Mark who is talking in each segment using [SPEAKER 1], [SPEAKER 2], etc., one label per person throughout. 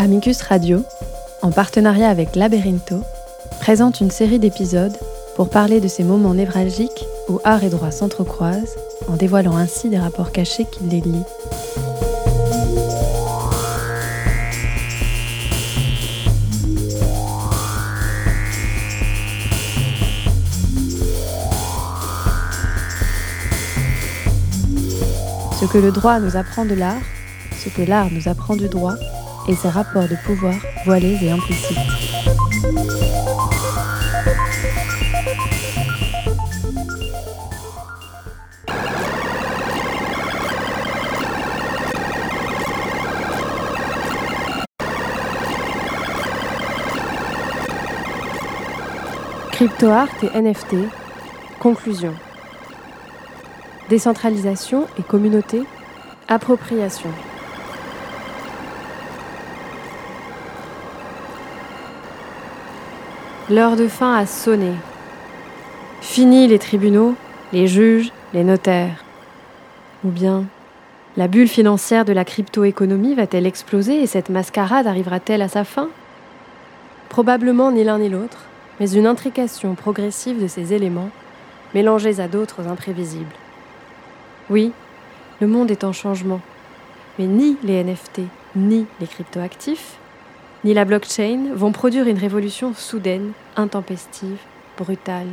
[SPEAKER 1] Amicus Radio, en partenariat avec Laberinto, présente une série d'épisodes pour parler de ces moments névralgiques où art et droit s'entrecroisent, en dévoilant ainsi des rapports cachés qui les lient. Ce que le droit nous apprend de l'art, ce que l'art nous apprend du droit, et ses rapports de pouvoir voilés et implicites. Crypto-art et NFT, conclusion. Décentralisation et communauté, appropriation. L'heure de fin a sonné. Fini les tribunaux, les juges, les notaires. Ou bien, la bulle financière de la crypto-économie va-t-elle exploser et cette mascarade arrivera-t-elle à sa fin? Probablement ni l'un ni l'autre, mais une intrication progressive de ces éléments, mélangés à d'autres imprévisibles. Oui, le monde est en changement, mais ni les NFT, ni les cryptoactifs ni la blockchain vont produire une révolution soudaine, intempestive, brutale.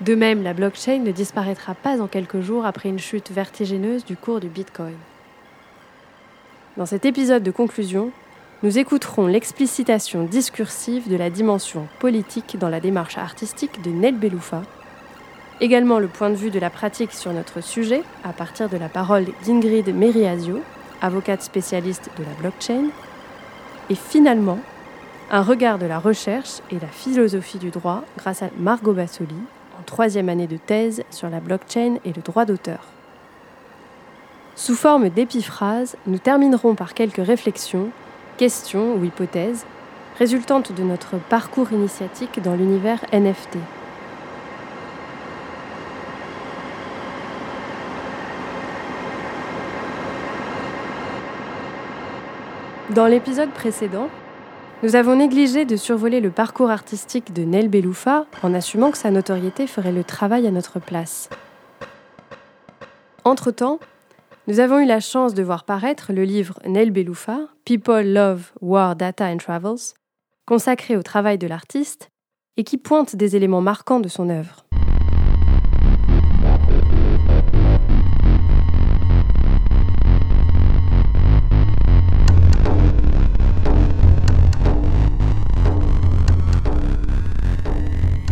[SPEAKER 1] De même, la blockchain ne disparaîtra pas en quelques jours après une chute vertigineuse du cours du Bitcoin. Dans cet épisode de conclusion, nous écouterons l'explicitation discursive de la dimension politique dans la démarche artistique de Nel Beloufa, également le point de vue de la pratique sur notre sujet à partir de la parole d'Ingrid Meriasio, avocate spécialiste de la blockchain, et finalement un regard de la recherche et la philosophie du droit grâce à Margot Bassoli, en troisième année de thèse sur la blockchain et le droit d'auteur. Sous forme d'épiphrases, nous terminerons par quelques réflexions, questions ou hypothèses résultantes de notre parcours initiatique dans l'univers NFT. Dans l'épisode précédent, nous avons négligé de survoler le parcours artistique de Nel Beloufa en assumant que sa notoriété ferait le travail à notre place. Entre-temps, nous avons eu la chance de voir paraître le livre Nel Beloufa, People Love, War, Data and Travels, consacré au travail de l'artiste et qui pointe des éléments marquants de son œuvre.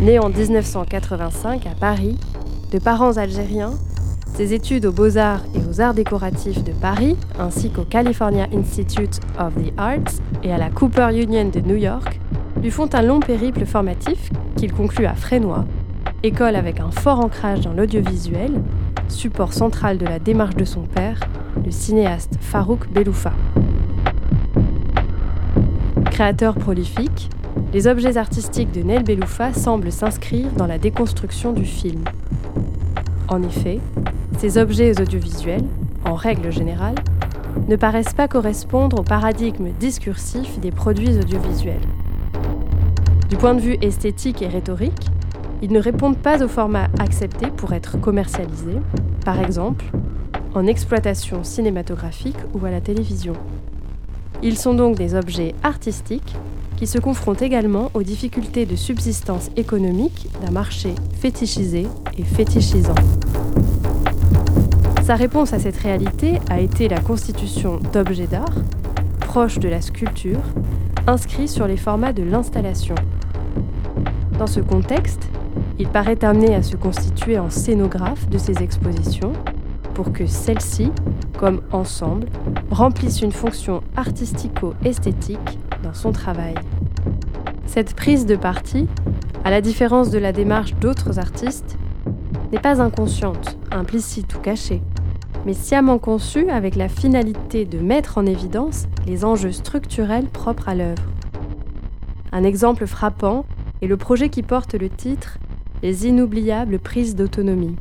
[SPEAKER 1] Né en 1985 à Paris, de parents algériens, ses études aux beaux-arts et aux arts décoratifs de Paris, ainsi qu'au California Institute of the Arts et à la Cooper Union de New York, lui font un long périple formatif qu'il conclut à Frénois, école avec un fort ancrage dans l'audiovisuel, support central de la démarche de son père, le cinéaste Farouk Beloufa. Créateur prolifique, les objets artistiques de Nel Beloufa semblent s'inscrire dans la déconstruction du film. En effet, ces objets audiovisuels, en règle générale, ne paraissent pas correspondre au paradigme discursif des produits audiovisuels. Du point de vue esthétique et rhétorique, ils ne répondent pas au format accepté pour être commercialisés, par exemple en exploitation cinématographique ou à la télévision. Ils sont donc des objets artistiques qui se confronte également aux difficultés de subsistance économique d'un marché fétichisé et fétichisant. Sa réponse à cette réalité a été la constitution d'objets d'art, proches de la sculpture, inscrits sur les formats de l'installation. Dans ce contexte, il paraît amené à se constituer en scénographe de ses expositions pour que celles-ci, comme ensemble, remplissent une fonction artistico-esthétique dans son travail. Cette prise de parti, à la différence de la démarche d'autres artistes, n'est pas inconsciente, implicite ou cachée, mais sciemment conçue avec la finalité de mettre en évidence les enjeux structurels propres à l'œuvre. Un exemple frappant est le projet qui porte le titre Les inoubliables prises d'autonomie.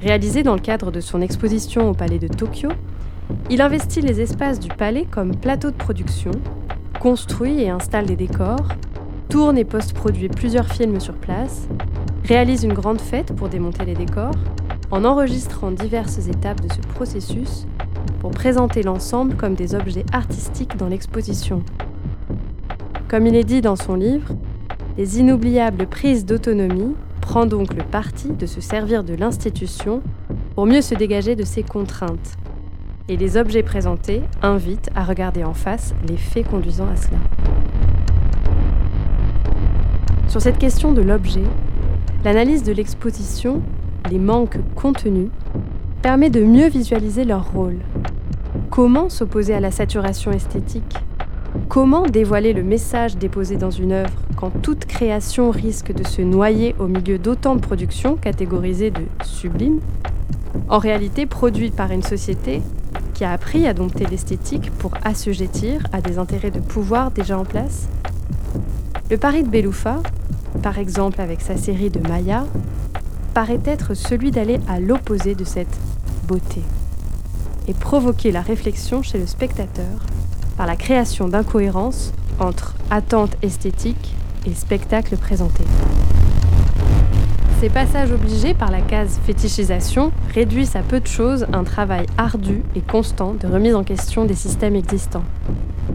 [SPEAKER 1] Réalisé dans le cadre de son exposition au Palais de Tokyo, Il investit les espaces du palais comme plateau de production, construit et installe des décors, tourne et post-produit plusieurs films sur place, réalise une grande fête pour démonter les décors, en enregistrant diverses étapes de ce processus pour présenter l'ensemble comme des objets artistiques dans l'exposition. Comme il est dit dans son livre, les inoubliables prises d'autonomie prend donc le parti de se servir de l'institution pour mieux se dégager de ses contraintes. Et les objets présentés invitent à regarder en face les faits conduisant à cela. Sur cette question de l'objet, l'analyse de l'exposition, les manques contenus, permet de mieux visualiser leur rôle. Comment s'opposer à la saturation esthétique? Comment dévoiler le message déposé dans une œuvre quand toute création risque de se noyer au milieu d'autant de productions catégorisées de sublimes? En réalité produites par une société qui a appris à dompter l'esthétique pour assujettir à des intérêts de pouvoir déjà en place Le pari de Beloufa, par exemple avec sa série de Maya, paraît être celui d'aller à l'opposé de cette beauté et provoquer la réflexion chez le spectateur par la création d'incohérences entre attente esthétique et spectacle présenté. Ces passages obligés par la case fétichisation réduisent à peu de choses un travail ardu et constant de remise en question des systèmes existants.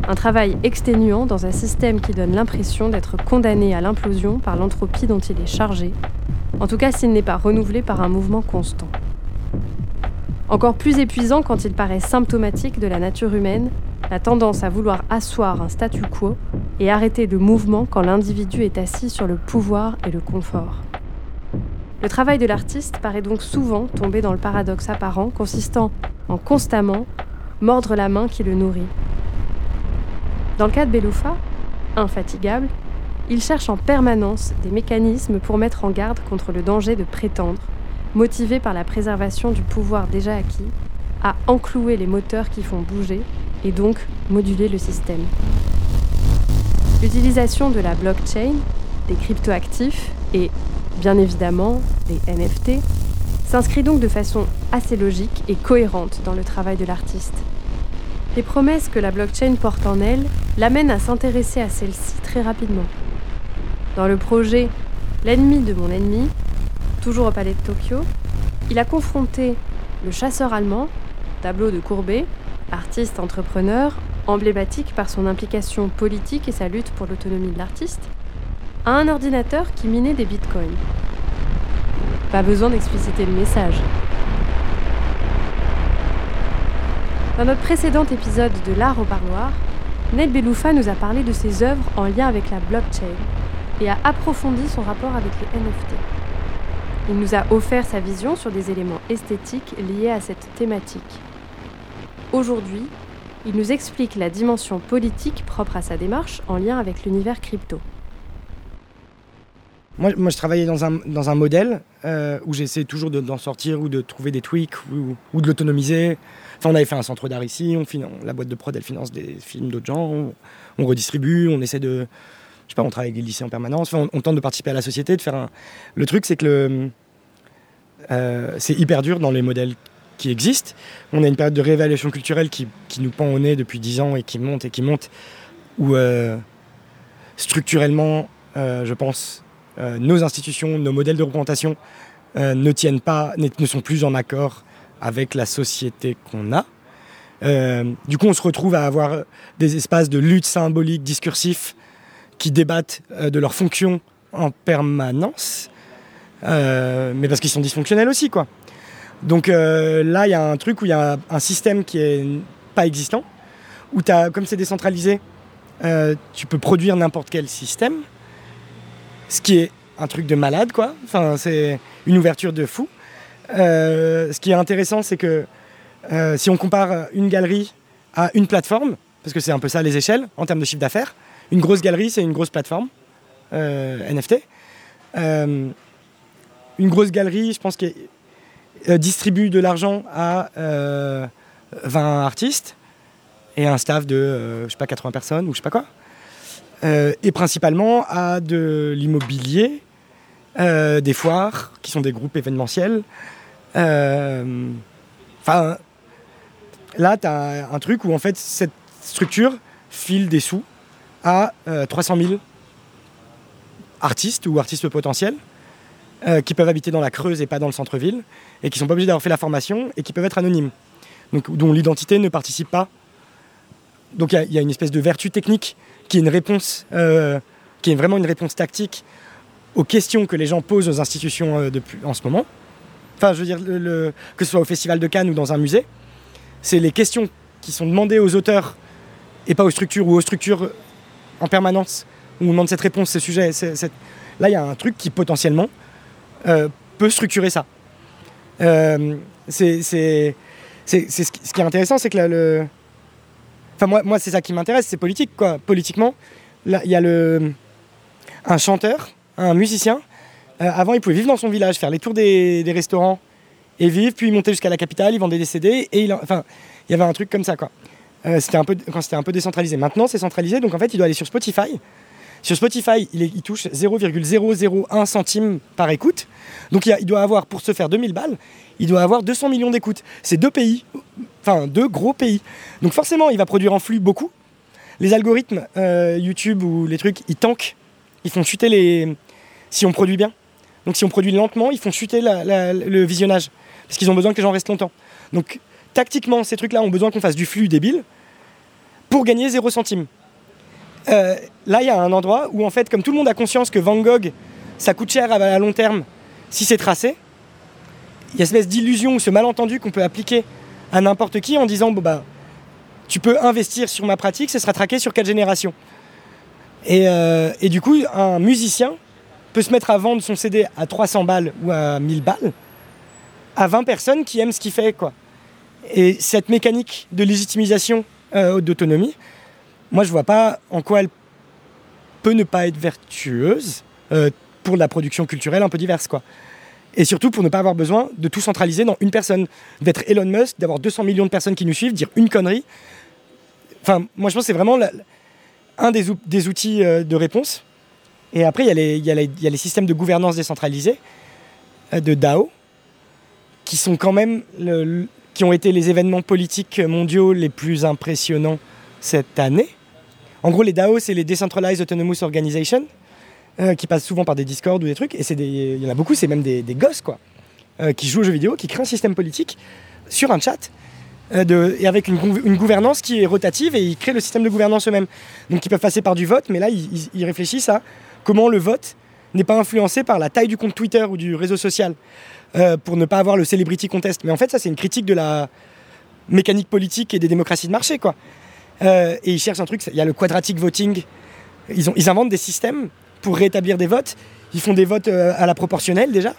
[SPEAKER 1] Un travail exténuant dans un système qui donne l'impression d'être condamné à l'implosion par l'entropie dont il est chargé, en tout cas s'il n'est pas renouvelé par un mouvement constant. Encore plus épuisant quand il paraît symptomatique de la nature humaine la tendance à vouloir asseoir un statu quo et arrêter le mouvement quand l'individu est assis sur le pouvoir et le confort. Le travail de l'artiste paraît donc souvent tomber dans le paradoxe apparent consistant en constamment mordre la main qui le nourrit. Dans le cas de Beloufa, infatigable, il cherche en permanence des mécanismes pour mettre en garde contre le danger de prétendre, motivé par la préservation du pouvoir déjà acquis, à enclouer les moteurs qui font bouger et donc moduler le système. L'utilisation de la blockchain, des cryptoactifs et bien évidemment des NFT s'inscrit donc de façon assez logique et cohérente dans le travail de l'artiste. Les promesses que la blockchain porte en elle l'amènent à s'intéresser à celle-ci très rapidement. Dans le projet L'ennemi de mon ennemi, toujours au palais de Tokyo, il a confronté le chasseur allemand, tableau de Courbet, artiste entrepreneur, emblématique par son implication politique et sa lutte pour l'autonomie de l'artiste, à un ordinateur qui minait des bitcoins. Pas besoin d'expliciter le message. Dans notre précédent épisode de L'art au parloir, Ned Beloufa nous a parlé de ses œuvres en lien avec la blockchain et a approfondi son rapport avec les NFT. Il nous a offert sa vision sur des éléments esthétiques liés à cette thématique. Aujourd'hui, il nous explique la dimension politique propre à sa démarche en lien avec l'univers crypto.
[SPEAKER 2] Moi, je travaillais dans un, dans un modèle euh, où j'essayais toujours d'en sortir ou de trouver des tweaks ou, de l'autonomiser. Enfin, on avait fait un centre d'art ici, on, la boîte de prod, elle finance des films d'autres gens, on, redistribue, on essaie de... Je sais pas, on travaille avec les lycées en permanence, enfin, on, tente de participer à la société, de faire. Le truc, c'est que. Euh, c'est hyper dur dans les modèles qui existent. On a une période de réévaluation culturelle qui, qui nous pend au nez depuis 10 ans et qui monte et qui monte, où euh, structurellement, je pense, nos institutions, nos modèles de représentation euh, ne tiennent pas, ne sont plus en accord avec la société qu'on a. Euh, du coup, on se retrouve à avoir des espaces de lutte symbolique, discursif, qui débattent de leur fonction en permanence, mais parce qu'ils sont dysfonctionnels aussi, quoi. Donc euh, là, il y a un truc où il y a un système qui est pas existant, où comme c'est décentralisé, euh, tu peux produire n'importe quel système, ce qui est un truc de malade, quoi. Enfin, c'est une ouverture de fou. Euh, ce qui est intéressant, c'est que euh, si on compare une galerie à une plateforme, parce que c'est un peu ça les échelles en termes de chiffre d'affaires, une grosse galerie, c'est une grosse plateforme euh, NFT. une grosse galerie, je pense euh, distribue de l'argent à euh, 20 artistes et un staff de, je sais pas, 80 personnes ou je sais pas quoi. Euh, et principalement à de l'immobilier, des foires qui sont des groupes événementiels. Enfin, là, tu as un truc où en fait, cette structure file des sous à 300 000 artistes ou artistes potentiels euh, qui peuvent habiter dans la Creuse et pas dans le centre-ville, et qui sont pas obligés d'avoir fait la formation et qui peuvent être anonymes, donc dont l'identité ne participe pas. Donc il y, a une espèce de vertu technique qui est une réponse, euh, qui est vraiment une réponse tactique aux questions que les gens posent aux institutions euh, en ce moment. Enfin, je veux dire, que ce soit au Festival de Cannes ou dans un musée, c'est les questions qui sont demandées aux auteurs et pas aux structures ou aux structures en permanence où on demande cette réponse, ce sujet. Là, il y a un truc qui potentiellement euh, peut structurer ça. C'est, ce, qui est intéressant, c'est que le. Enfin, moi, moi c'est ça qui m'intéresse, c'est politique, quoi. Politiquement, il y a le, un chanteur, un musicien. Euh, avant, il pouvait vivre dans son village, faire les tours des, restaurants et vivre, puis monter jusqu'à la capitale, il vendait des CD, et il, enfin, il y avait un truc comme ça, quoi. c'était un peu, quand c'était un peu décentralisé. Maintenant, c'est centralisé, donc en fait, il doit aller sur Spotify sur Spotify, il, touche 0,001 centime par écoute. Donc il, doit avoir, pour se faire 2000 balles, il doit avoir 200 millions d'écoutes. C'est deux pays, enfin deux gros pays. Donc forcément, il va produire en flux beaucoup. Les algorithmes euh, YouTube ou les trucs, ils tankent. Ils font chuter les. Si on produit bien. Donc si on produit lentement, ils font chuter le visionnage. Parce qu'ils ont besoin que les gens restent longtemps. Donc tactiquement, ces trucs-là ont besoin qu'on fasse du flux débile pour gagner 0 centime. Euh, là, il y a un endroit où, en fait, comme tout le monde a conscience que Van Gogh, ça coûte cher à, long terme si c'est tracé, y a espèce d'illusion ou ce malentendu qu'on peut appliquer à n'importe qui en disant bon, bah, tu peux investir sur ma pratique, ce sera traqué sur quatre générations. Et, euh, du coup, un musicien peut se mettre à vendre son CD à 300 balles ou à 1000 balles à 20 personnes qui aiment ce qu'il fait. Quoi. Et cette mécanique de légitimisation euh, d'autonomie, moi je vois pas en quoi elle peut ne pas être vertueuse euh, pour la production culturelle un peu diverse quoi. Et surtout pour ne pas avoir besoin de tout centraliser dans une personne, d'être Elon Musk, d'avoir 200 millions de personnes qui nous suivent, dire une connerie. Enfin, moi je pense que c'est vraiment un des, des, outils euh, de réponse. Et après, il y, y, y, a les systèmes de gouvernance décentralisée, euh, de DAO, qui sont quand même qui ont été les événements politiques mondiaux les plus impressionnants cette année. En gros, les DAO, c'est les Decentralized Autonomous Organization, euh, qui passent souvent par des Discord ou des trucs. Et il y en a beaucoup, c'est même des, gosses, quoi, euh, qui jouent aux jeux vidéo, qui créent un système politique sur un chat. Euh, et avec une, gouvernance qui est rotative et ils créent le système de gouvernance eux-mêmes. Donc ils peuvent passer par du vote, mais là ils, réfléchissent à comment le vote n'est pas influencé par la taille du compte Twitter ou du réseau social pour ne pas avoir le celebrity contest. Mais en fait ça c'est une critique de la mécanique politique et des démocraties de marché. quoi. Et ils cherchent un truc, il y a le quadratic voting. Ils inventent des systèmes pour rétablir des votes. Ils font des votes euh, à la proportionnelle déjà,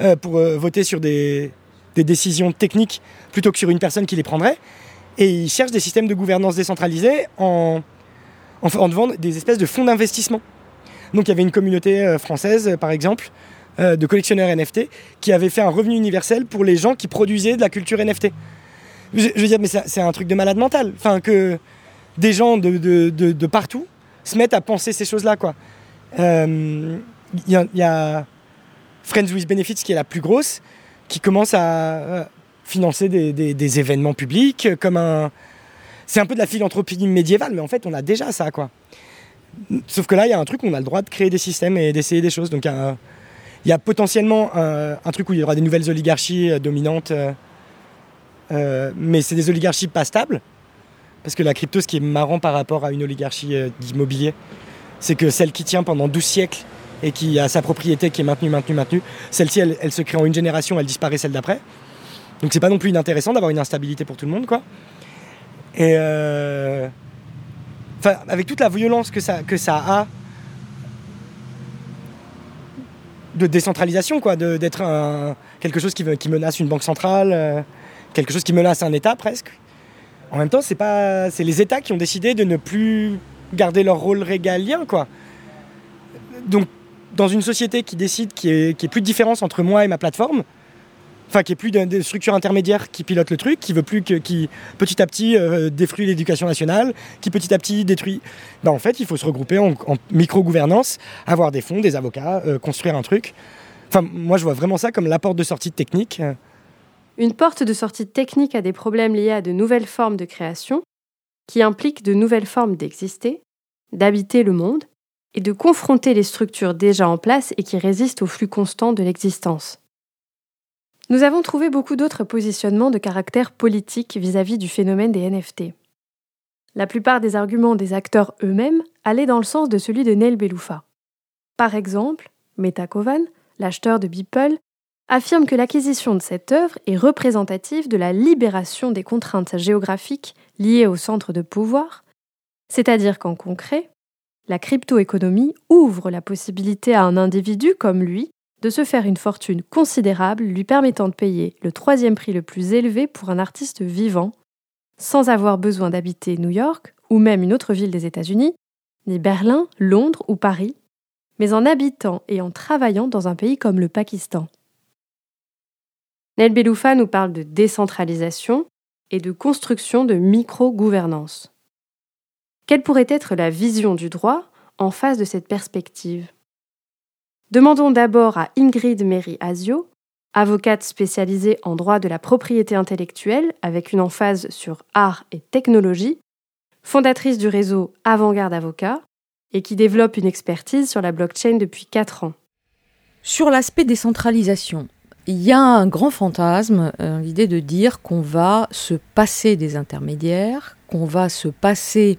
[SPEAKER 2] euh, pour voter sur des, décisions techniques plutôt que sur une personne qui les prendrait. Et ils cherchent des systèmes de gouvernance décentralisés en, en, en devant des espèces de fonds d'investissement. Donc il y avait une communauté française, par exemple, de collectionneurs NFT, qui avait fait un revenu universel pour les gens qui produisaient de la culture NFT. Je, veux dire, mais c'est un truc de malade mental. Enfin, que des gens de, de, de, partout se mettent à penser ces choses-là, quoi. Il euh, y, a Friends with Benefits qui est la plus grosse, qui commence à euh, financer des, événements publics comme un. C'est un peu de la philanthropie médiévale, mais en fait, on a déjà ça, quoi. Sauf que là, il y a un truc où on a le droit de créer des systèmes et d'essayer des choses. Donc, il y, a potentiellement un, truc où il y aura des nouvelles oligarchies euh, dominantes. Euh, mais c'est des oligarchies pas stables. Parce que la crypto, ce qui est marrant par rapport à une oligarchie euh, d'immobilier, c'est que celle qui tient pendant 12 siècles et qui a sa propriété qui est maintenue, maintenue, maintenue, celle-ci, elle, se crée en une génération, elle disparaît celle d'après. Donc c'est pas non plus inintéressant d'avoir une instabilité pour tout le monde, quoi. Et euh, enfin, avec toute la violence que ça, que a de décentralisation, quoi, d'être quelque chose qui, menace une banque centrale quelque chose qui menace un État presque. En même temps, c'est pas, c'est les États qui ont décidé de ne plus garder leur rôle régalien, quoi. Donc, dans une société qui décide qu'il n'y ait, plus de différence entre moi et ma plateforme, enfin, qu'il n'y ait plus de, structure intermédiaire qui pilote le truc, qui veut plus que, qui petit à petit euh, détruit l'éducation nationale, qui petit à petit détruit. Ben, en fait, il faut se regrouper en, micro-gouvernance, avoir des fonds, des avocats, euh, construire un truc. Enfin, moi, je vois vraiment ça comme la porte de sortie technique.
[SPEAKER 1] une porte de sortie technique à des problèmes liés à de nouvelles formes de création, qui impliquent de nouvelles formes d'exister, d'habiter le monde, et de confronter les structures déjà en place et qui résistent au flux constant de l'existence. Nous avons trouvé beaucoup d'autres positionnements de caractère politique vis-à-vis du phénomène des NFT. La plupart des arguments des acteurs eux-mêmes allaient dans le sens de celui de Neil Beloufa. Par exemple, Meta Kovan, l'acheteur de Beeple, affirme que l'acquisition de cette œuvre est représentative de la libération des contraintes géographiques liées au centre de pouvoir, c'est-à-dire qu'en concret, la cryptoéconomie ouvre la possibilité à un individu comme lui de se faire une fortune considérable lui permettant de payer le troisième prix le plus élevé pour un artiste vivant, sans avoir besoin d'habiter New York ou même une autre ville des États-Unis, ni Berlin, Londres ou Paris, mais en habitant et en travaillant dans un pays comme le Pakistan. Nel Beloufa nous parle de décentralisation et de construction de micro-gouvernance. Quelle pourrait être la vision du droit en face de cette perspective? Demandons d'abord à Ingrid Mary Asio, avocate spécialisée en droit de la propriété intellectuelle avec une emphase sur art et technologie, fondatrice du réseau Avant-Garde Avocat et qui développe une expertise sur la blockchain depuis 4 ans.
[SPEAKER 3] Sur l'aspect décentralisation, il y a un grand fantasme, euh, l'idée de dire qu'on va se passer des intermédiaires, qu'on va se passer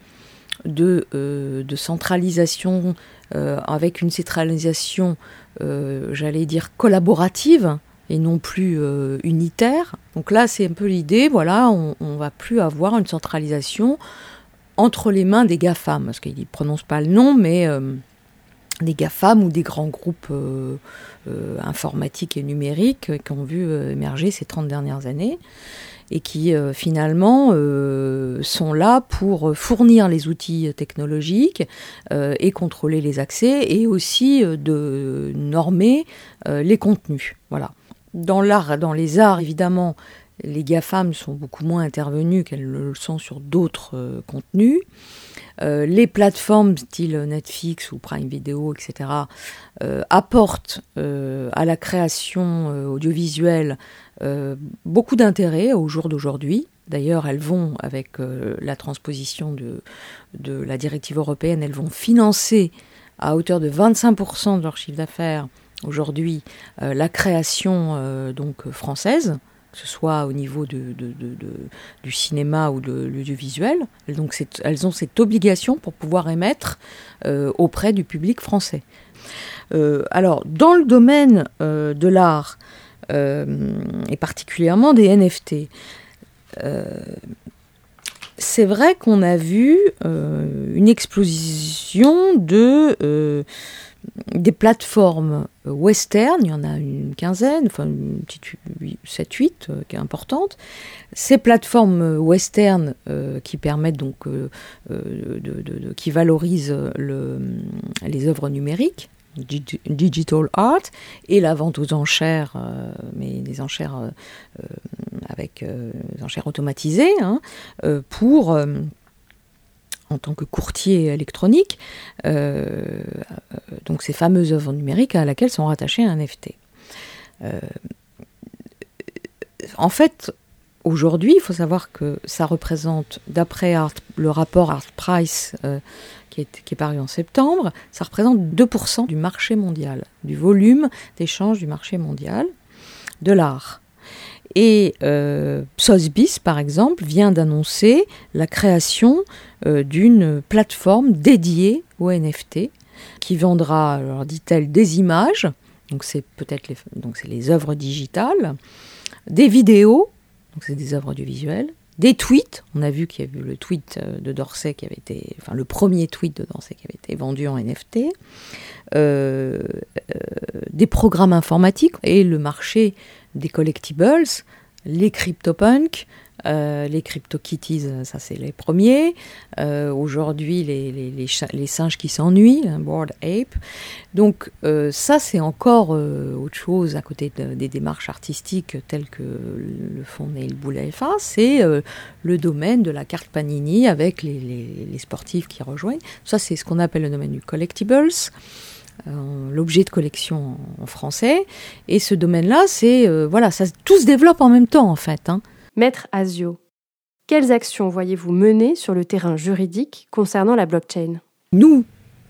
[SPEAKER 3] de, euh, de centralisation euh, avec une centralisation, euh, j'allais dire, collaborative et non plus unitaire. Donc là, c'est un peu l'idée, voilà, on ne va plus avoir une centralisation entre les mains des GAFAM, parce qu'ils ne prononcent pas le nom, mais des GAFAM ou des grands groupes informatiques et numériques qui ont vu émerger ces 30 dernières années et qui euh, finalement euh, sont là pour fournir les outils technologiques euh, et contrôler les accès et aussi de normer les contenus. Voilà. Dans l'art, dans les arts évidemment, les GAFAM sont beaucoup moins intervenues qu'elles le sont sur d'autres contenus. Les plateformes style Netflix ou Prime Video, etc., apportent à la création audiovisuelle euh, beaucoup d'intérêt au jour d'aujourd'hui. D'ailleurs, elles vont, avec euh, la transposition de, de, la directive européenne, elles vont financer à hauteur de 25% de leur chiffre d'affaires aujourd'hui euh, la création donc française, que ce soit au niveau du cinéma ou de l'audiovisuel. Elles ont cette obligation pour pouvoir émettre auprès du public français. alors, dans le domaine de l'art, euh, et particulièrement des NFT. Euh, c'est vrai qu'on a vu euh, une explosion de des plateformes western, il y en a une quinzaine, enfin une petite 7-8 qui est importante. Ces plateformes western qui permettent donc, de, qui valorisent le, les œuvres numériques, digital art et la vente aux enchères, euh, mais des enchères euh, euh, avec des enchères automatisées hein, pour en tant que courtier électronique, donc ces fameuses œuvres numériques à laquelle sont rattachées un NFT. en fait, aujourd'hui, il faut savoir que ça représente, d'après le rapport Art Price qui est, paru en septembre, ça représente 2% du marché mondial, du volume d'échange du marché mondial de l'art. Et euh, Sotheby's, par exemple, vient d'annoncer la création euh, d'une plateforme dédiée aux NFT qui vendra, alors dit-elle, des images, donc c'est peut-être les, œuvres digitales, des vidéos, donc c'est des œuvres audiovisuelles, des tweets. On a vu qu'il y a eu le tweet euh, de Dorsey qui avait été, enfin le premier tweet de Dorsey qui avait été vendu en NFT, euh, des programmes informatiques et le marché des collectibles, les CryptoPunks, euh, les CryptoKitties, ça c'est les premiers. Euh, aujourd'hui, les, singes qui s'ennuient, hein, Board Ape. Donc euh, ça c'est encore autre chose à côté des démarches artistiques telles que le font Neil Boulefa, c'est le domaine de la carte Panini avec les, sportifs qui rejoignent. Ça c'est ce qu'on appelle le domaine du collectibles. L'objet de collection en, français. Et ce domaine-là, c'est voilà, ça tout se développe en même temps en fait. Hein.
[SPEAKER 1] Maître Asio, quelles actions voyez-vous mener sur le terrain juridique concernant la blockchain?
[SPEAKER 3] Nous,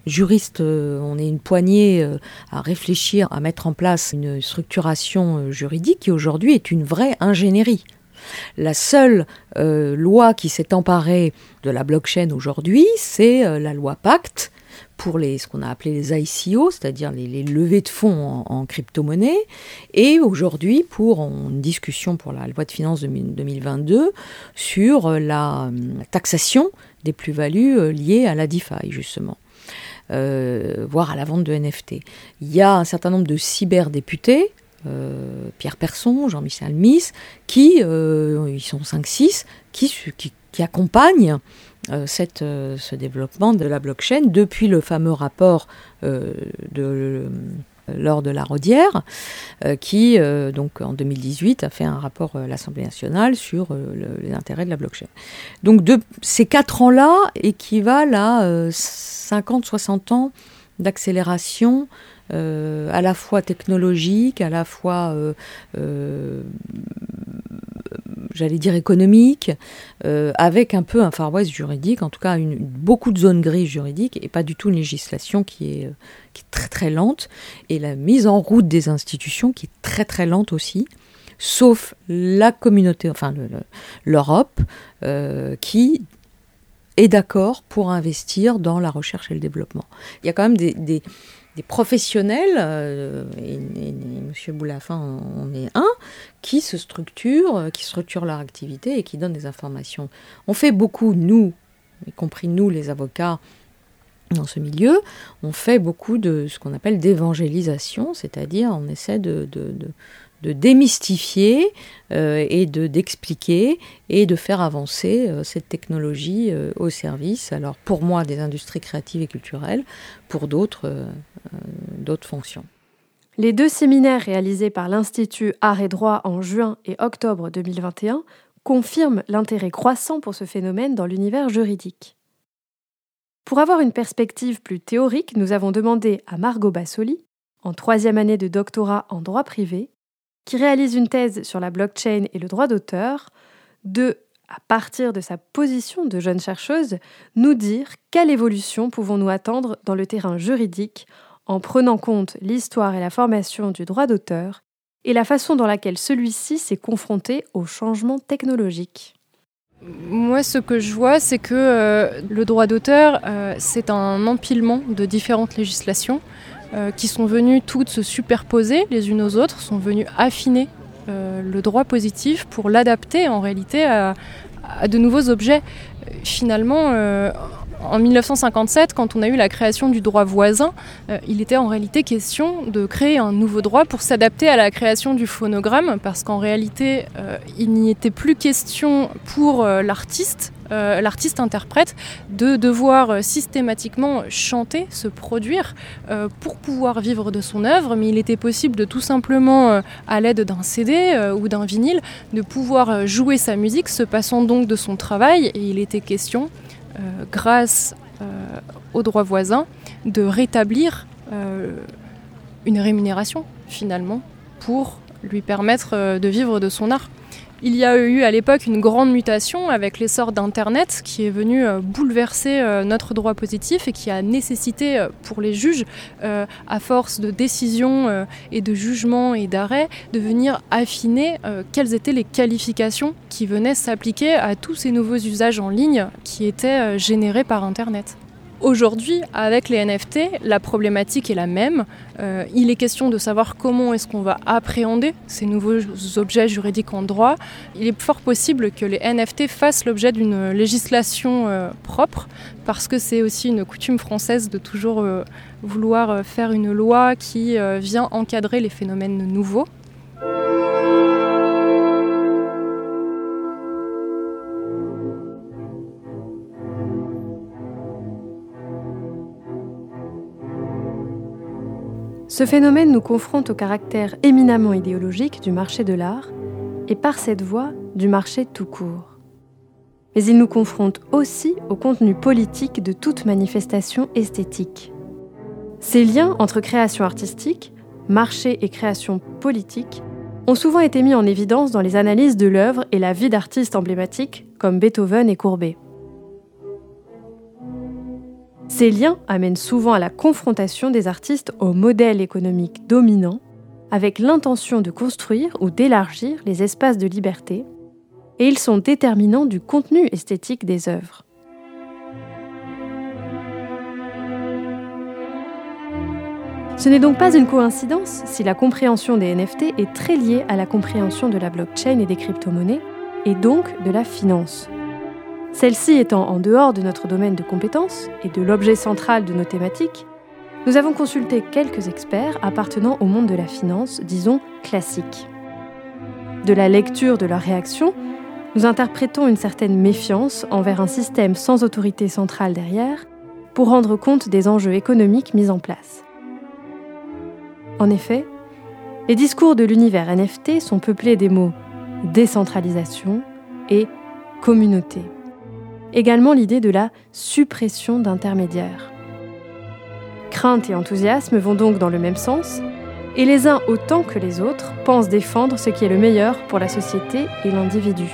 [SPEAKER 3] juristes, on est une poignée à réfléchir, à mettre en place une structuration juridique qui aujourd'hui est une vraie ingénierie. La seule euh, loi qui s'est emparée de la blockchain aujourd'hui, c'est euh, la loi Pacte pour les, ce qu'on a appelé les ICO, c'est-à-dire les, levées de fonds en, crypto-monnaie, et aujourd'hui pour une discussion pour la loi de finances 2022 sur euh, la, taxation des plus-values liées à la DeFi, justement. voire à la vente de NFT. Il y a un certain nombre de cyberdéputés euh, Pierre Persson, Jean-Michel Miss, qui, euh, ils sont 5-6, qui, qui, accompagnent euh, cette, ce développement de la blockchain depuis le fameux rapport de lors de la Rodière, qui, donc en 2018, a fait un rapport à l'Assemblée nationale sur les intérêts de la blockchain. Donc de, ces quatre ans-là équivalent à 50-60 ans d'accélération euh, à la fois technologique, à la fois, euh, euh, j'allais dire économique, avec un peu un Far West juridique, en tout cas beaucoup de zones grises juridiques, et pas du tout une législation qui est, qui est très très lente, et la mise en route des institutions qui est très très lente aussi sauf la communauté, enfin l'Europe, qui est d'accord pour investir dans la recherche et le développement. Il y a quand même des professionnels, euh, et, M. Boulafin en, est un, qui se structurent, euh, qui structurent leur activité et qui donnent des informations. On fait beaucoup, nous, y compris nous les avocats, dans ce milieu, on fait beaucoup de ce qu'on appelle d'évangélisation, c'est-à-dire on essaie de démystifier euh, et de d'expliquer et de faire avancer euh, cette technologie euh, au service, alors pour moi des industries créatives et culturelles, pour d'autres d'autres fonctions.
[SPEAKER 1] Les deux séminaires réalisés par l'Institut Art et Droit en juin et octobre 2021 confirment l'intérêt croissant pour ce phénomène dans l'univers juridique. Pour avoir une perspective plus théorique, nous avons demandé à Margot Bassoli, en troisième année de doctorat en droit privé, qui réalise une thèse sur la blockchain et le droit d'auteur, de, à partir de sa position de jeune chercheuse, nous dire quelle évolution pouvons-nous attendre dans le terrain juridique en prenant compte l'histoire et la formation du droit d'auteur et la façon dans laquelle celui-ci s'est confronté aux changements technologiques.
[SPEAKER 4] Moi, ce que je vois, c'est que euh, le droit d'auteur, euh, c'est un empilement de différentes législations euh, qui sont venues toutes se superposer les unes aux autres, sont venues affiner euh, le droit positif pour l'adapter en réalité à, de nouveaux objets. Finalement, euh, en 1957, quand on a eu la création du droit voisin, il était en réalité question de créer un nouveau droit pour s'adapter à la création du phonogramme, parce qu'en réalité, il n'y était plus question pour l'artiste euh, l'artiste-interprète de devoir euh, systématiquement chanter, se produire euh, pour pouvoir vivre de son œuvre, mais il était possible de tout simplement, à l'aide d'un CD ou d'un vinyle, de pouvoir jouer sa musique, se passant donc de son travail, et il était question, grâce aux droits voisins, de rétablir une rémunération finalement pour lui permettre de vivre de son art. Il y a eu à l'époque une grande mutation avec l'essor d'Internet qui est venu euh, bouleverser euh, notre droit positif et qui a nécessité euh, pour les juges, à force de décisions et de jugements et d'arrêts, de venir affiner quelles étaient les qualifications qui venaient s'appliquer à tous ces nouveaux usages en ligne qui étaient générés par Internet. Aujourd'hui, avec les NFT, la problématique est la même. Euh, il est question de savoir comment est-ce qu'on va appréhender ces nouveaux objets juridiques en droit. Il est fort possible que les NFT fassent l'objet d'une législation euh, propre, parce que c'est aussi une coutume française de toujours euh, vouloir faire une loi qui vient encadrer les phénomènes nouveaux.
[SPEAKER 1] Ce phénomène nous confronte au caractère éminemment idéologique du marché de l'art et par cette voie du marché tout court. Mais il nous confronte aussi au contenu politique de toute manifestation esthétique. Ces liens entre création artistique, marché et création politique ont souvent été mis en évidence dans les analyses de l'œuvre et la vie d'artistes emblématiques comme Beethoven et Courbet. Ces liens amènent souvent à la confrontation des artistes au modèle économique dominant, avec l'intention de construire ou d'élargir les espaces de liberté, et ils sont déterminants du contenu esthétique des œuvres. Ce n'est donc pas une coïncidence si la compréhension des NFT est très liée à la compréhension de la blockchain et des crypto-monnaies, et donc de la finance. Celle-ci étant en dehors de notre domaine de compétences et de l'objet central de nos thématiques, nous avons consulté quelques experts appartenant au monde de la finance, disons classique. De la lecture de leurs réactions, nous interprétons une certaine méfiance envers un système sans autorité centrale derrière pour rendre compte des enjeux économiques mis en place. En effet, les discours de l'univers NFT sont peuplés des mots décentralisation et communauté. Également l'idée de la suppression d'intermédiaires. Crainte et enthousiasme vont donc dans le même sens, et les uns autant que les autres pensent défendre ce qui est le meilleur pour la société et l'individu.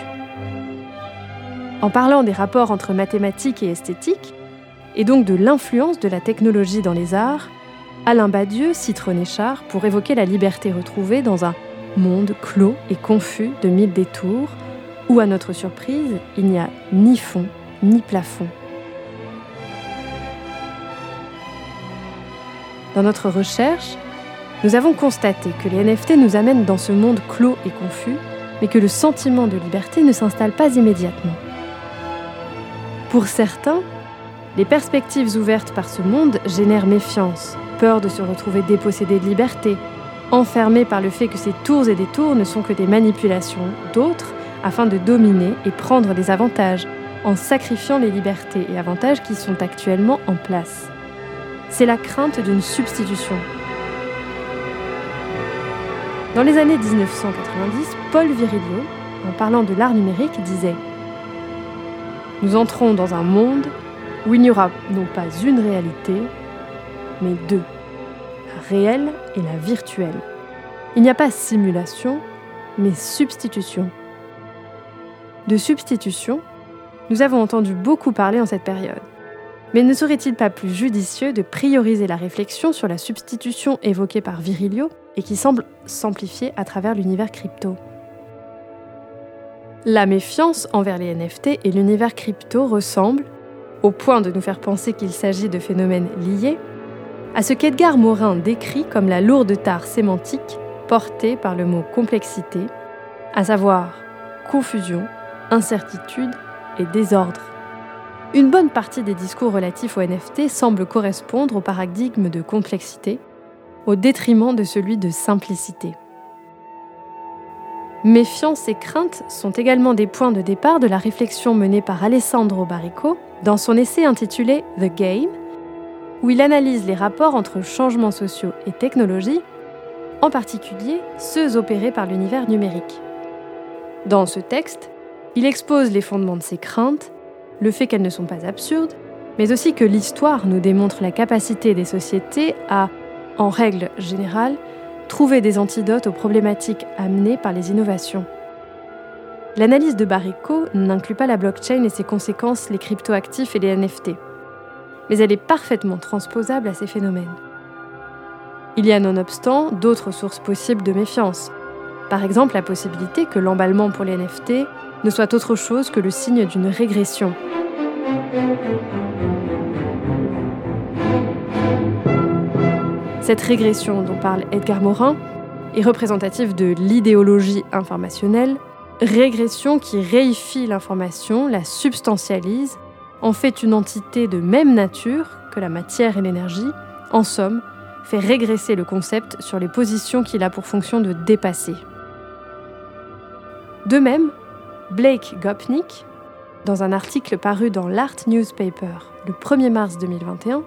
[SPEAKER 1] En parlant des rapports entre mathématiques et esthétique, et donc de l'influence de la technologie dans les arts, Alain Badieu cite René Char pour évoquer la liberté retrouvée dans un monde clos et confus de mille détours, où à notre surprise, il n'y a ni fond ni plafond. Dans notre recherche, nous avons constaté que les NFT nous amènent dans ce monde clos et confus, mais que le sentiment de liberté ne s'installe pas immédiatement. Pour certains, les perspectives ouvertes par ce monde génèrent méfiance, peur de se retrouver dépossédé de liberté, enfermé par le fait que ces tours et détours ne sont que des manipulations d'autres afin de dominer et prendre des avantages, en sacrifiant les libertés et avantages qui sont actuellement en place. C'est la crainte d'une substitution. Dans les années 1990, Paul Virilio, en parlant de l'art numérique, disait Nous entrons dans un monde où il n'y aura non pas une réalité, mais deux, la réelle et la virtuelle. Il n'y a pas simulation, mais substitution. De substitution, nous avons entendu beaucoup parler en cette période. Mais ne serait-il pas plus judicieux de prioriser la réflexion sur la substitution évoquée par Virilio et qui semble s'amplifier à travers l'univers crypto? La méfiance envers les NFT et l'univers crypto ressemble, au point de nous faire penser qu'il s'agit de phénomènes liés, à ce qu'Edgar Morin décrit comme la lourde tare sémantique portée par le mot complexité, à savoir confusion, incertitude désordre. Une bonne partie des discours relatifs aux NFT semblent correspondre au paradigme de complexité, au détriment de celui de simplicité. Méfiance et crainte sont également des points de départ de la réflexion menée par Alessandro Barrico dans son essai intitulé The Game, où il analyse les rapports entre changements sociaux et technologie, en particulier ceux opérés par l'univers numérique. Dans ce texte, il expose les fondements de ces craintes, le fait qu'elles ne sont pas absurdes, mais aussi que l'histoire nous démontre la capacité des sociétés à, en règle générale, trouver des antidotes aux problématiques amenées par les innovations. L'analyse de Barrico n'inclut pas la blockchain et ses conséquences, les cryptoactifs et les NFT mais elle est parfaitement transposable à ces phénomènes. Il y a nonobstant d'autres sources possibles de méfiance. Par exemple, la possibilité que l'emballement pour les NFT ne soit autre chose que le signe d'une régression. Cette régression dont parle Edgar Morin est représentative de l'idéologie informationnelle, régression qui réifie l'information, la substantialise en fait une entité de même nature que la matière et l'énergie, en somme, fait régresser le concept sur les positions qu'il a pour fonction de dépasser. De même, Blake Gopnik, dans un article paru dans l'Art Newspaper le 1er mars 2021,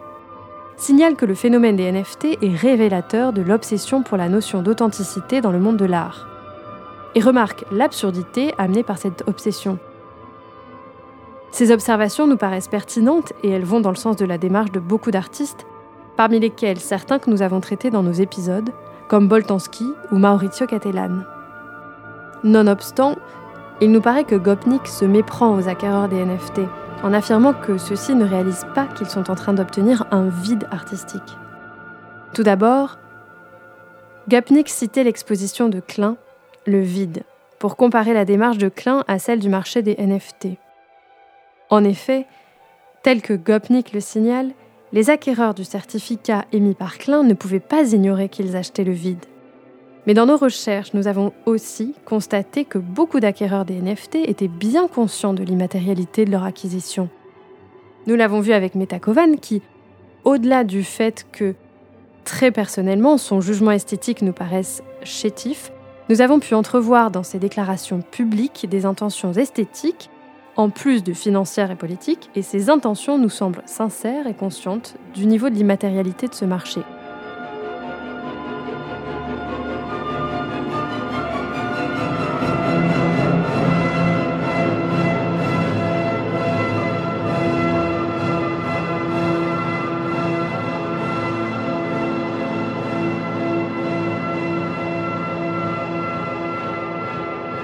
[SPEAKER 1] signale que le phénomène des NFT est révélateur de l'obsession pour la notion d'authenticité dans le monde de l'art, et remarque l'absurdité amenée par cette obsession ces observations nous paraissent pertinentes et elles vont dans le sens de la démarche de beaucoup d'artistes, parmi lesquels certains que nous avons traités dans nos épisodes, comme Boltanski ou Maurizio Cattelan. Nonobstant, il nous paraît que Gopnik se méprend aux acquéreurs des NFT, en affirmant que ceux-ci ne réalisent pas qu'ils sont en train d'obtenir un vide artistique. Tout d'abord, Gopnik citait l'exposition de Klein, Le vide, pour comparer la démarche de Klein à celle du marché des NFT. En effet, tel que Gopnik le signale, les acquéreurs du certificat émis par Klein ne pouvaient pas ignorer qu'ils achetaient le vide. Mais dans nos recherches, nous avons aussi constaté que beaucoup d'acquéreurs des NFT étaient bien conscients de l'immatérialité de leur acquisition. Nous l'avons vu avec Metakovan qui, au-delà du fait que, très personnellement, son jugement esthétique nous paraisse chétif, nous avons pu entrevoir dans ses déclarations publiques des intentions esthétiques en plus de financières et politiques, et ces intentions nous semblent sincères et conscientes du niveau de l'immatérialité de ce marché.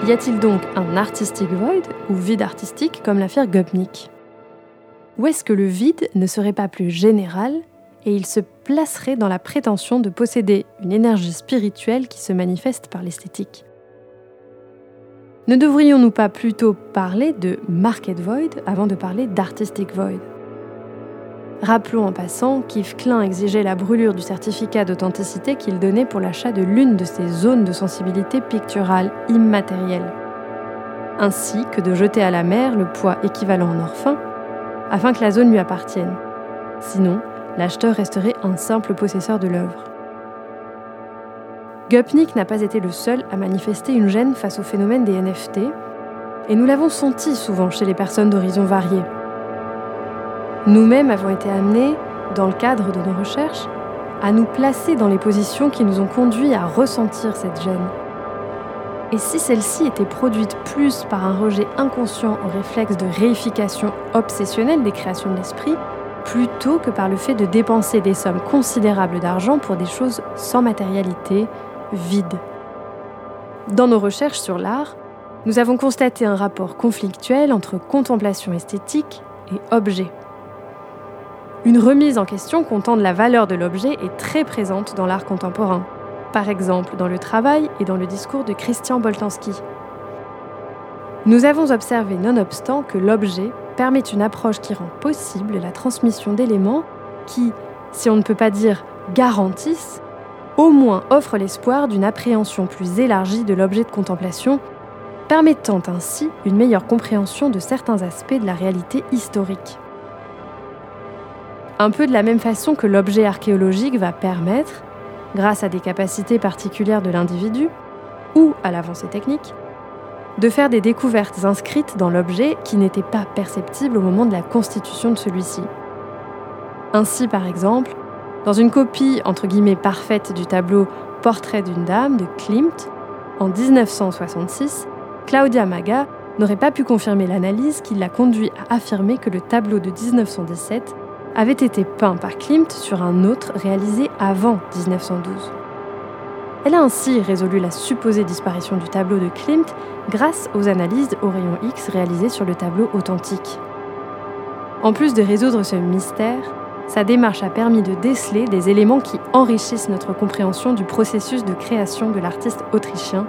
[SPEAKER 1] Y a-t-il donc un artistic void ou vide artistique comme l'affirme Gubnik Ou est-ce que le vide ne serait pas plus général et il se placerait dans la prétention de posséder une énergie spirituelle qui se manifeste par l'esthétique? Ne devrions-nous pas plutôt parler de market void avant de parler d'artistic void? Rappelons en passant qu'Yves Klein exigeait la brûlure du certificat d'authenticité qu'il donnait pour l'achat de l'une de ses zones de sensibilité picturale immatérielle, ainsi que de jeter à la mer le poids équivalent en or fin, afin que la zone lui appartienne. Sinon, l'acheteur resterait un simple possesseur de l'œuvre. Gupnik n'a pas été le seul à manifester une gêne face au phénomène des NFT, et nous l'avons senti souvent chez les personnes d'horizons variés. Nous-mêmes avons été amenés, dans le cadre de nos recherches, à nous placer dans les positions qui nous ont conduits à ressentir cette gêne. Et si celle-ci était produite plus par un rejet inconscient au réflexe de réification obsessionnelle des créations de l'esprit, plutôt que par le fait de dépenser des sommes considérables d'argent pour des choses sans matérialité, vides. Dans nos recherches sur l'art, nous avons constaté un rapport conflictuel entre contemplation esthétique et objet. Une remise en question comptant de la valeur de l'objet est très présente dans l'art contemporain, par exemple dans le travail et dans le discours de Christian Boltanski. Nous avons observé nonobstant que l'objet permet une approche qui rend possible la transmission d'éléments qui, si on ne peut pas dire garantissent, au moins offrent l'espoir d'une appréhension plus élargie de l'objet de contemplation, permettant ainsi une meilleure compréhension de certains aspects de la réalité historique. Un peu de la même façon que l'objet archéologique va permettre, grâce à des capacités particulières de l'individu ou à l'avancée technique, de faire des découvertes inscrites dans l'objet qui n'étaient pas perceptibles au moment de la constitution de celui-ci. Ainsi, par exemple, dans une copie entre guillemets parfaite du tableau Portrait d'une dame de Klimt, en 1966, Claudia Maga n'aurait pas pu confirmer l'analyse qui l'a conduit à affirmer que le tableau de 1917 avait été peint par Klimt sur un autre réalisé avant 1912. Elle a ainsi résolu la supposée disparition du tableau de Klimt grâce aux analyses au rayon X réalisées sur le tableau authentique. En plus de résoudre ce mystère, sa démarche a permis de déceler des éléments qui enrichissent notre compréhension du processus de création de l'artiste autrichien,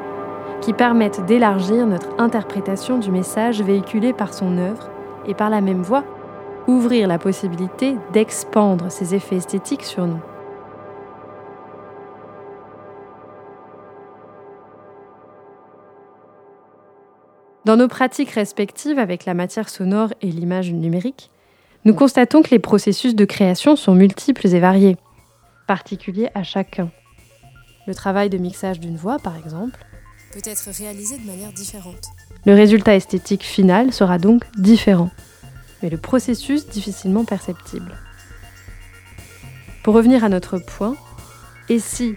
[SPEAKER 1] qui permettent d'élargir notre interprétation du message véhiculé par son œuvre et par la même voie ouvrir la possibilité d'expandre ces effets esthétiques sur nous. Dans nos pratiques respectives avec la matière sonore et l'image numérique, nous constatons que les processus de création sont multiples et variés, particuliers à chacun. Le travail de mixage d'une voix, par exemple, peut être réalisé de manière différente. Le résultat esthétique final sera donc différent mais le processus difficilement perceptible. Pour revenir à notre point, et si,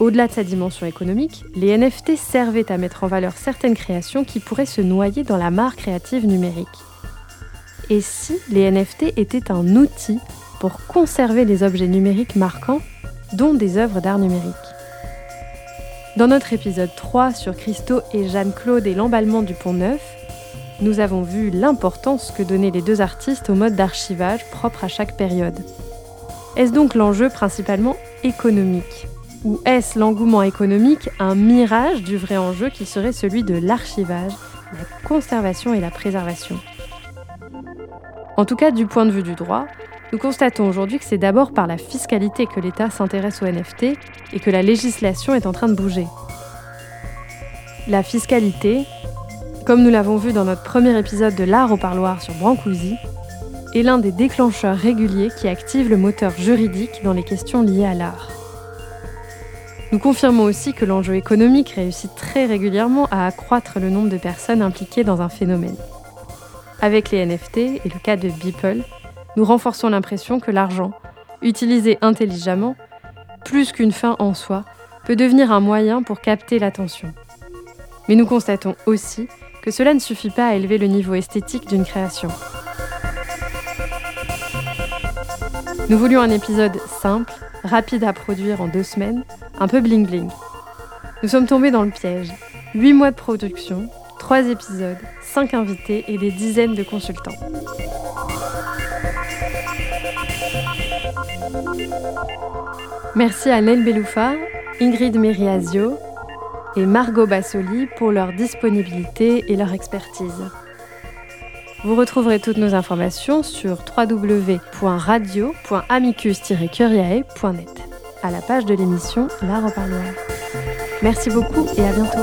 [SPEAKER 1] au-delà de sa dimension économique, les NFT servaient à mettre en valeur certaines créations qui pourraient se noyer dans la mare créative numérique? Et si les NFT étaient un outil pour conserver les objets numériques marquants, dont des œuvres d'art numérique? Dans notre épisode 3 sur Christo et Jeanne-Claude et l'emballement du Pont Neuf, nous avons vu l'importance que donnaient les deux artistes au mode d'archivage propre à chaque période. Est-ce donc l'enjeu principalement économique? Ou est-ce l'engouement économique un mirage du vrai enjeu qui serait celui de l'archivage, la conservation et la préservation? En tout cas, du point de vue du droit, nous constatons aujourd'hui que c'est d'abord par la fiscalité que l'État s'intéresse aux NFT et que la législation est en train de bouger. La fiscalité, comme nous l'avons vu dans notre premier épisode de l'art au parloir sur Brancusi, est l'un des déclencheurs réguliers qui active le moteur juridique dans les questions liées à l'art. Nous confirmons aussi que l'enjeu économique réussit très régulièrement à accroître le nombre de personnes impliquées dans un phénomène. Avec les NFT et le cas de Beeple, nous renforçons l'impression que l'argent, utilisé intelligemment, plus qu'une fin en soi, peut devenir un moyen pour capter l'attention. Mais nous constatons aussi que cela ne suffit pas à élever le niveau esthétique d'une création. Nous voulions un épisode simple, rapide à produire en deux semaines, un peu bling bling. Nous sommes tombés dans le piège. Huit mois de production, trois épisodes, cinq invités et des dizaines de consultants. Merci à Nel Beloufa, Ingrid Meriasio et Margot Bassoli pour leur disponibilité et leur expertise. Vous retrouverez toutes nos informations sur www.radio.amicus-curiae.net à la page de l'émission La Reparloir. Merci beaucoup et à bientôt.